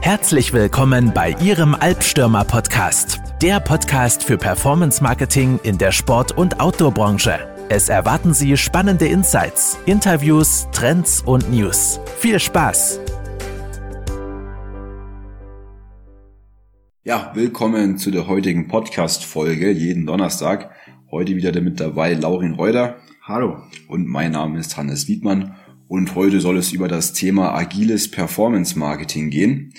Herzlich willkommen bei Ihrem Albstürmer Podcast, der Podcast für Performance Marketing in der Sport- und Outdoor-Branche. Es erwarten Sie spannende Insights, Interviews, Trends und News. Viel Spaß! Ja, willkommen zu der heutigen Podcast-Folge, jeden Donnerstag. Heute wieder mit dabei Laurin Reuter. Hallo. Und mein Name ist Hannes Wiedmann. Und heute soll es über das Thema agiles Performance Marketing gehen.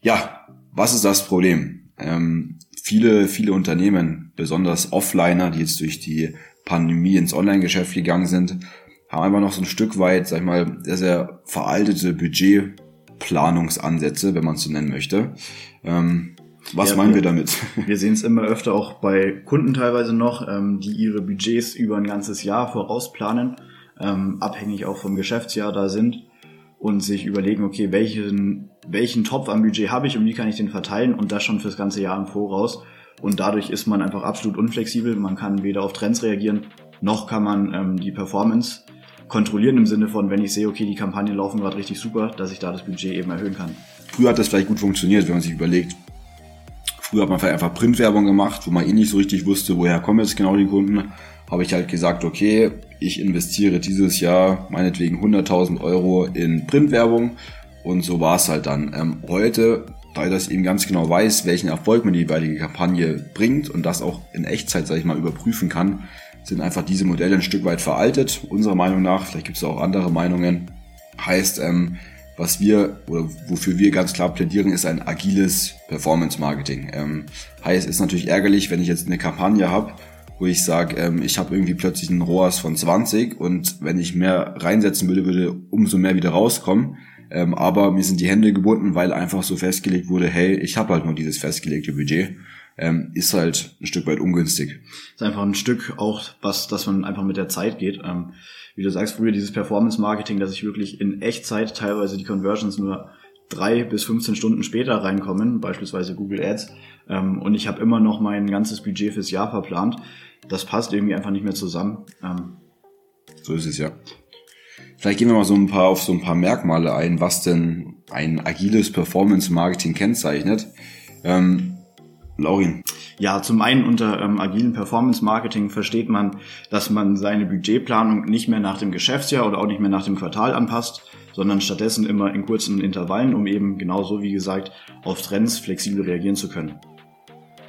Ja, was ist das Problem? Ähm, viele, viele Unternehmen, besonders Offliner, die jetzt durch die Pandemie ins Online-Geschäft gegangen sind, haben einfach noch so ein Stück weit, sag ich mal, sehr, sehr veraltete Budgetplanungsansätze, wenn man es so nennen möchte. Ähm, was ja, meinen wir, wir damit? Wir sehen es immer öfter auch bei Kunden teilweise noch, ähm, die ihre Budgets über ein ganzes Jahr vorausplanen ähm, abhängig auch vom Geschäftsjahr da sind und sich überlegen, okay, welchen, welchen Topf am Budget habe ich und wie kann ich den verteilen und das schon fürs ganze Jahr im Voraus. Und dadurch ist man einfach absolut unflexibel. Man kann weder auf Trends reagieren, noch kann man ähm, die Performance kontrollieren im Sinne von, wenn ich sehe, okay, die Kampagnen laufen gerade richtig super, dass ich da das Budget eben erhöhen kann. Früher hat das vielleicht gut funktioniert, wenn man sich überlegt. Früher hat man vielleicht einfach Printwerbung gemacht, wo man eh nicht so richtig wusste, woher kommen jetzt genau die Kunden. Habe ich halt gesagt, okay, ich investiere dieses Jahr meinetwegen 100.000 Euro in Printwerbung und so war es halt dann. Ähm, heute, da ich das eben ganz genau weiß, welchen Erfolg mir die jeweilige Kampagne bringt und das auch in Echtzeit, sage ich mal, überprüfen kann, sind einfach diese Modelle ein Stück weit veraltet, unserer Meinung nach. Vielleicht gibt es auch andere Meinungen. Heißt, ähm, was wir oder wofür wir ganz klar plädieren, ist ein agiles Performance Marketing. Ähm, heißt, ist natürlich ärgerlich, wenn ich jetzt eine Kampagne habe wo ich sage, ähm, ich habe irgendwie plötzlich einen ROAS von 20 und wenn ich mehr reinsetzen würde, würde umso mehr wieder rauskommen. Ähm, aber mir sind die Hände gebunden, weil einfach so festgelegt wurde, hey, ich habe halt nur dieses festgelegte Budget. Ähm, ist halt ein Stück weit ungünstig. Ist einfach ein Stück auch, was, dass man einfach mit der Zeit geht. Ähm, wie du sagst, früher dieses Performance-Marketing, dass ich wirklich in Echtzeit teilweise die Conversions nur drei bis 15 Stunden später reinkommen, beispielsweise Google Ads, ähm, und ich habe immer noch mein ganzes Budget fürs Jahr verplant das passt irgendwie einfach nicht mehr zusammen. Ähm, so ist es ja. Vielleicht gehen wir mal so ein paar auf so ein paar Merkmale ein, was denn ein agiles Performance Marketing kennzeichnet. Ähm, Laurin. Ja, zum einen unter ähm, agilen Performance Marketing versteht man, dass man seine Budgetplanung nicht mehr nach dem Geschäftsjahr oder auch nicht mehr nach dem Quartal anpasst, sondern stattdessen immer in kurzen Intervallen, um eben genauso wie gesagt auf Trends flexibel reagieren zu können.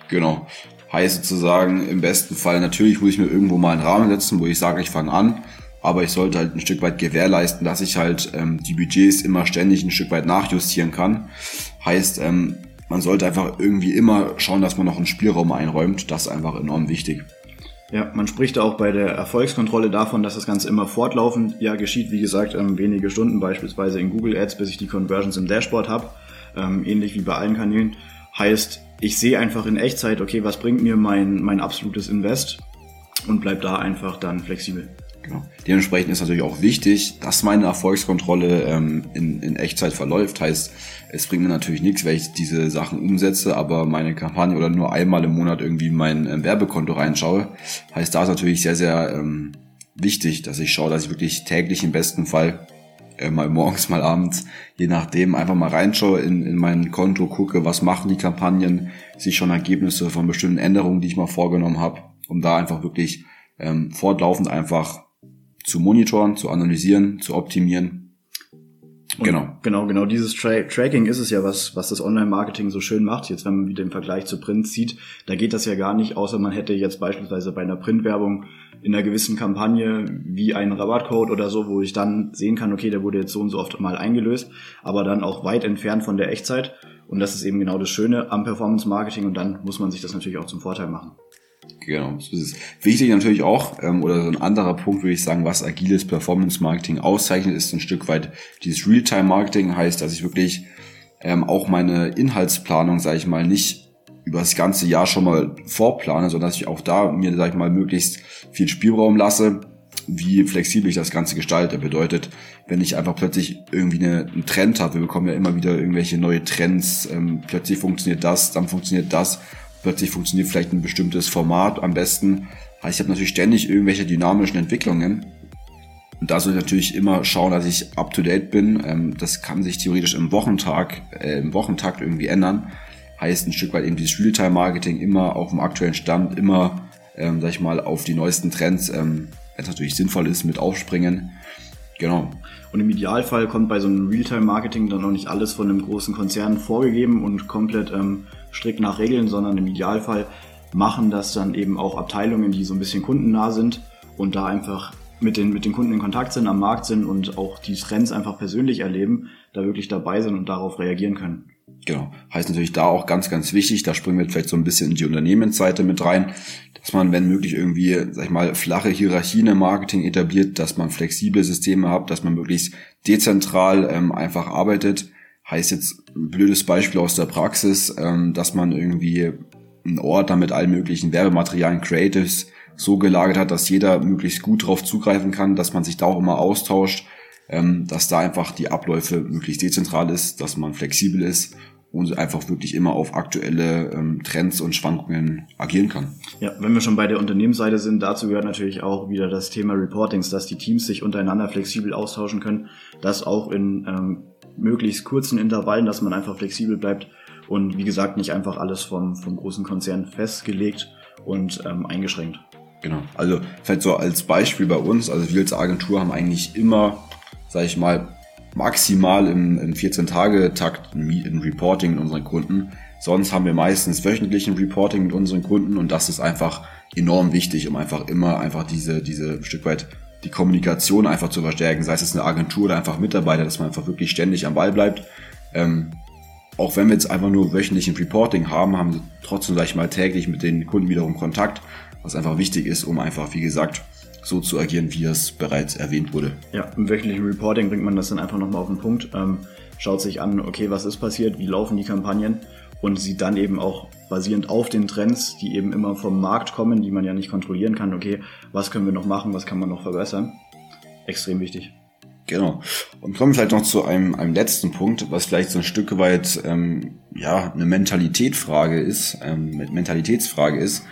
Genau. Heißt sozusagen, im besten Fall natürlich muss ich mir irgendwo mal einen Rahmen setzen, wo ich sage, ich fange an, aber ich sollte halt ein Stück weit gewährleisten, dass ich halt ähm, die Budgets immer ständig ein Stück weit nachjustieren kann. Heißt, ähm, man sollte einfach irgendwie immer schauen, dass man noch einen Spielraum einräumt. Das ist einfach enorm wichtig. Ja, man spricht auch bei der Erfolgskontrolle davon, dass das Ganze immer fortlaufend ja geschieht. Wie gesagt, ähm, wenige Stunden beispielsweise in Google Ads, bis ich die Conversions im Dashboard habe. Ähm, ähnlich wie bei allen Kanälen. Heißt, ich sehe einfach in Echtzeit, okay, was bringt mir mein, mein absolutes Invest und bleib da einfach dann flexibel. Genau. Dementsprechend ist natürlich auch wichtig, dass meine Erfolgskontrolle ähm, in, in Echtzeit verläuft. Heißt, es bringt mir natürlich nichts, wenn ich diese Sachen umsetze, aber meine Kampagne oder nur einmal im Monat irgendwie mein ähm, Werbekonto reinschaue. Heißt, da ist natürlich sehr, sehr ähm, wichtig, dass ich schaue, dass ich wirklich täglich im besten Fall äh, mal morgens, mal abends, je nachdem, einfach mal reinschaue in, in mein Konto, gucke, was machen die Kampagnen, sehe schon Ergebnisse von bestimmten Änderungen, die ich mal vorgenommen habe, um da einfach wirklich ähm, fortlaufend einfach zu monitoren, zu analysieren, zu optimieren. Und genau. Genau, genau dieses Tra Tracking ist es ja, was, was das Online-Marketing so schön macht. Jetzt, wenn man wieder den Vergleich zu Print sieht, da geht das ja gar nicht, außer man hätte jetzt beispielsweise bei einer Printwerbung in einer gewissen Kampagne wie einen Rabattcode oder so, wo ich dann sehen kann, okay, der wurde jetzt so und so oft mal eingelöst, aber dann auch weit entfernt von der Echtzeit. Und das ist eben genau das Schöne am Performance Marketing und dann muss man sich das natürlich auch zum Vorteil machen. Genau, so ist es. Wichtig natürlich auch, ähm, oder so ein anderer Punkt würde ich sagen, was agiles Performance Marketing auszeichnet, ist ein Stück weit dieses Realtime Marketing, heißt, dass ich wirklich ähm, auch meine Inhaltsplanung, sage ich mal, nicht über das ganze Jahr schon mal vorplane, sondern dass ich auch da mir, sag ich mal, möglichst viel Spielraum lasse, wie flexibel ich das Ganze gestalte. Bedeutet, wenn ich einfach plötzlich irgendwie eine, einen Trend habe, wir bekommen ja immer wieder irgendwelche neue Trends, ähm, plötzlich funktioniert das, dann funktioniert das, plötzlich funktioniert vielleicht ein bestimmtes Format am besten. Heißt, ich habe natürlich ständig irgendwelche dynamischen Entwicklungen. Und da soll ich natürlich immer schauen, dass ich up to date bin. Ähm, das kann sich theoretisch im Wochentag, äh, im Wochentakt irgendwie ändern. Heißt ein Stück weit eben dieses Realtime-Marketing immer auf dem aktuellen Stand, immer, ähm, sag ich mal, auf die neuesten Trends, ähm, wenn es natürlich sinnvoll ist, mit aufspringen. Genau. Und im Idealfall kommt bei so einem Realtime-Marketing dann auch nicht alles von einem großen Konzern vorgegeben und komplett ähm, strikt nach Regeln, sondern im Idealfall machen das dann eben auch Abteilungen, die so ein bisschen kundennah sind und da einfach mit den, mit den Kunden in Kontakt sind, am Markt sind und auch die Trends einfach persönlich erleben, da wirklich dabei sind und darauf reagieren können. Genau. Heißt natürlich da auch ganz, ganz wichtig, da springen wir vielleicht so ein bisschen in die Unternehmensseite mit rein, dass man, wenn möglich, irgendwie, sag ich mal, flache Hierarchien im Marketing etabliert, dass man flexible Systeme hat, dass man möglichst dezentral ähm, einfach arbeitet. Heißt jetzt ein blödes Beispiel aus der Praxis, ähm, dass man irgendwie einen Ort da mit allen möglichen Werbematerialien, Creatives so gelagert hat, dass jeder möglichst gut drauf zugreifen kann, dass man sich da auch immer austauscht, ähm, dass da einfach die Abläufe möglichst dezentral ist, dass man flexibel ist und einfach wirklich immer auf aktuelle ähm, Trends und Schwankungen agieren kann. Ja, wenn wir schon bei der Unternehmensseite sind, dazu gehört natürlich auch wieder das Thema Reportings, dass die Teams sich untereinander flexibel austauschen können, das auch in ähm, möglichst kurzen Intervallen, dass man einfach flexibel bleibt und wie gesagt nicht einfach alles vom, vom großen Konzern festgelegt und ähm, eingeschränkt. Genau. Also vielleicht so als Beispiel bei uns, also wir als Agentur haben eigentlich immer, sage ich mal, maximal im, im 14-Tage-Takt ein Reporting mit unseren Kunden. Sonst haben wir meistens wöchentlichen Reporting mit unseren Kunden und das ist einfach enorm wichtig, um einfach immer einfach diese, diese Stück weit die Kommunikation einfach zu verstärken, sei es eine Agentur oder einfach Mitarbeiter, dass man einfach wirklich ständig am Ball bleibt. Ähm, auch wenn wir jetzt einfach nur wöchentlichen Reporting haben, haben wir trotzdem, sag ich mal, täglich mit den Kunden wiederum Kontakt was einfach wichtig ist, um einfach, wie gesagt, so zu agieren, wie es bereits erwähnt wurde. Ja, im wöchentlichen Reporting bringt man das dann einfach nochmal auf den Punkt, ähm, schaut sich an, okay, was ist passiert, wie laufen die Kampagnen und sieht dann eben auch basierend auf den Trends, die eben immer vom Markt kommen, die man ja nicht kontrollieren kann, okay, was können wir noch machen, was kann man noch verbessern. Extrem wichtig. Genau. Und kommen wir vielleicht noch zu einem, einem letzten Punkt, was vielleicht so ein Stück weit ähm, ja eine Mentalitätsfrage ist, ähm, Mentalitätsfrage ist.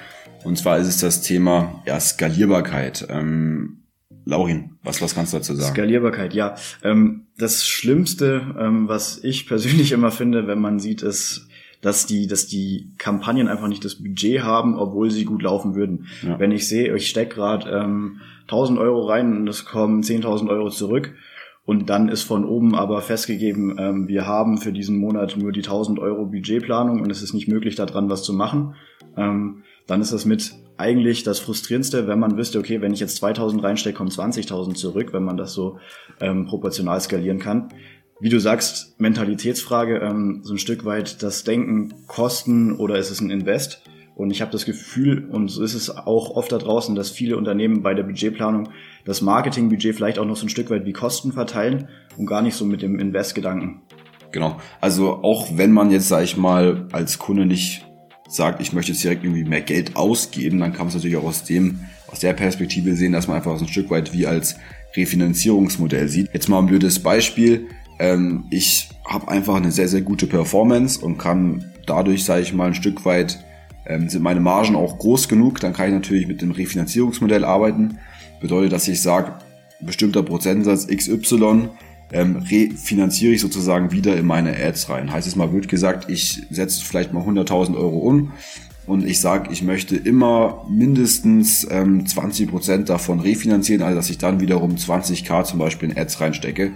Und zwar ist es das Thema ja, Skalierbarkeit. Ähm, Laurin, was, was kannst du dazu sagen? Skalierbarkeit, ja. Ähm, das Schlimmste, ähm, was ich persönlich immer finde, wenn man sieht, ist, dass die, dass die Kampagnen einfach nicht das Budget haben, obwohl sie gut laufen würden. Ja. Wenn ich sehe, ich stecke gerade ähm, 1000 Euro rein und es kommen 10.000 Euro zurück und dann ist von oben aber festgegeben, ähm, wir haben für diesen Monat nur die 1000 Euro Budgetplanung und es ist nicht möglich, daran was zu machen. Ähm, dann ist das mit eigentlich das Frustrierendste, wenn man wüsste, okay, wenn ich jetzt 2000 reinstecke, kommen 20.000 zurück, wenn man das so ähm, proportional skalieren kann. Wie du sagst, Mentalitätsfrage, ähm, so ein Stück weit das Denken, Kosten oder ist es ein Invest? Und ich habe das Gefühl, und so ist es auch oft da draußen, dass viele Unternehmen bei der Budgetplanung das Marketingbudget vielleicht auch noch so ein Stück weit wie Kosten verteilen und gar nicht so mit dem Invest-Gedanken. Genau. Also auch wenn man jetzt, sag ich mal, als Kunde nicht sagt, ich möchte jetzt direkt irgendwie mehr Geld ausgeben, dann kann man es natürlich auch aus dem, aus der Perspektive sehen, dass man einfach so ein Stück weit wie als Refinanzierungsmodell sieht. Jetzt mal ein blödes Beispiel. Ähm, ich habe einfach eine sehr, sehr gute Performance und kann dadurch, sage ich mal, ein Stück weit, ähm, sind meine Margen auch groß genug, dann kann ich natürlich mit dem Refinanzierungsmodell arbeiten. Bedeutet, dass ich sage, bestimmter Prozentsatz XY ähm, refinanziere ich sozusagen wieder in meine Ads rein. Heißt es mal wird gesagt, ich setze vielleicht mal 100.000 Euro um und ich sage, ich möchte immer mindestens ähm, 20% davon refinanzieren, also dass ich dann wiederum 20k zum Beispiel in Ads reinstecke,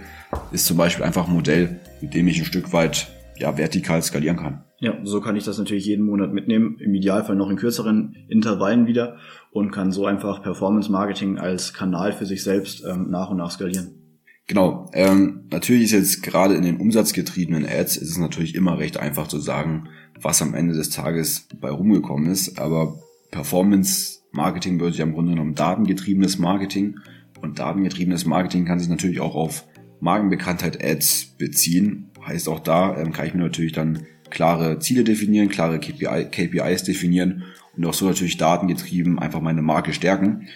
ist zum Beispiel einfach ein Modell, mit dem ich ein Stück weit ja, vertikal skalieren kann. Ja, so kann ich das natürlich jeden Monat mitnehmen, im Idealfall noch in kürzeren Intervallen wieder und kann so einfach Performance Marketing als Kanal für sich selbst ähm, nach und nach skalieren. Genau. Ähm, natürlich ist jetzt gerade in den umsatzgetriebenen Ads ist es natürlich immer recht einfach zu sagen, was am Ende des Tages bei rumgekommen ist. Aber Performance Marketing wird ja im Grunde genommen datengetriebenes Marketing. Und datengetriebenes Marketing kann sich natürlich auch auf Markenbekanntheit Ads beziehen. Heißt auch da ähm, kann ich mir natürlich dann klare Ziele definieren, klare KPI, KPIs definieren und auch so natürlich datengetrieben einfach meine Marke stärken.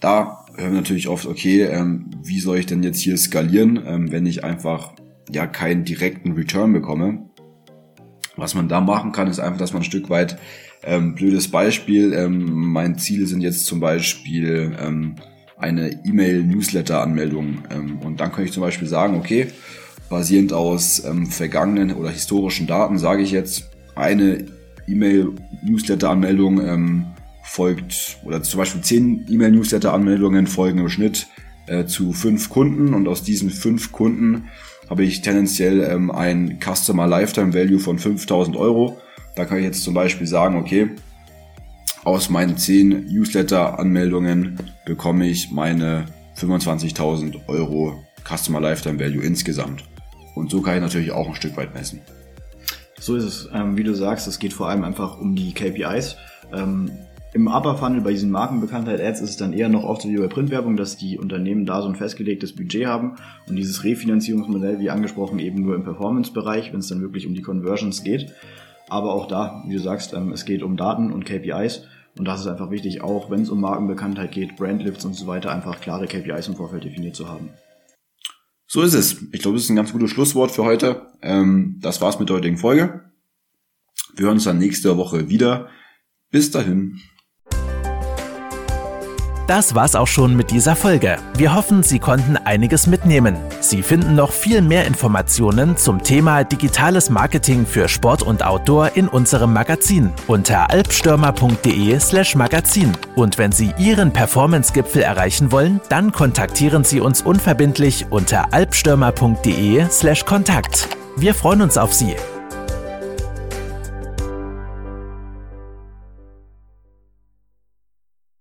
Da hören natürlich oft, okay, ähm, wie soll ich denn jetzt hier skalieren, ähm, wenn ich einfach ja keinen direkten Return bekomme. Was man da machen kann, ist einfach, dass man ein Stück weit, ähm, blödes Beispiel, ähm, mein Ziel sind jetzt zum Beispiel ähm, eine E-Mail-Newsletter-Anmeldung. Ähm, und dann kann ich zum Beispiel sagen, okay, basierend aus ähm, vergangenen oder historischen Daten sage ich jetzt, eine E-Mail-Newsletter-Anmeldung ähm, folgt, oder zum Beispiel zehn E-Mail-Newsletter-Anmeldungen folgen im Schnitt äh, zu fünf Kunden und aus diesen fünf Kunden habe ich tendenziell ähm, ein Customer Lifetime Value von 5000 Euro. Da kann ich jetzt zum Beispiel sagen, okay, aus meinen 10 Newsletter-Anmeldungen bekomme ich meine 25.000 Euro Customer Lifetime Value insgesamt. Und so kann ich natürlich auch ein Stück weit messen. So ist es. Ähm, wie du sagst, es geht vor allem einfach um die KPIs. Ähm, Im Upper Funnel bei diesen Markenbekanntheit-Ads ist es dann eher noch oft so wie bei Printwerbung, dass die Unternehmen da so ein festgelegtes Budget haben und dieses Refinanzierungsmodell, wie angesprochen, eben nur im Performance-Bereich, wenn es dann wirklich um die Conversions geht. Aber auch da, wie du sagst, ähm, es geht um Daten und KPIs. Und das ist einfach wichtig, auch wenn es um Markenbekanntheit geht, Brandlifts und so weiter, einfach klare KPIs im Vorfeld definiert zu haben. So ist es. Ich glaube, das ist ein ganz gutes Schlusswort für heute. Ähm, das war's mit der heutigen Folge. Wir hören uns dann nächste Woche wieder. Bis dahin. Das war's auch schon mit dieser Folge. Wir hoffen, Sie konnten einiges mitnehmen. Sie finden noch viel mehr Informationen zum Thema digitales Marketing für Sport und Outdoor in unserem Magazin unter alpstürmer.de/slash Magazin. Und wenn Sie Ihren Performance-Gipfel erreichen wollen, dann kontaktieren Sie uns unverbindlich unter alpstürmer.de/slash Kontakt. Wir freuen uns auf Sie.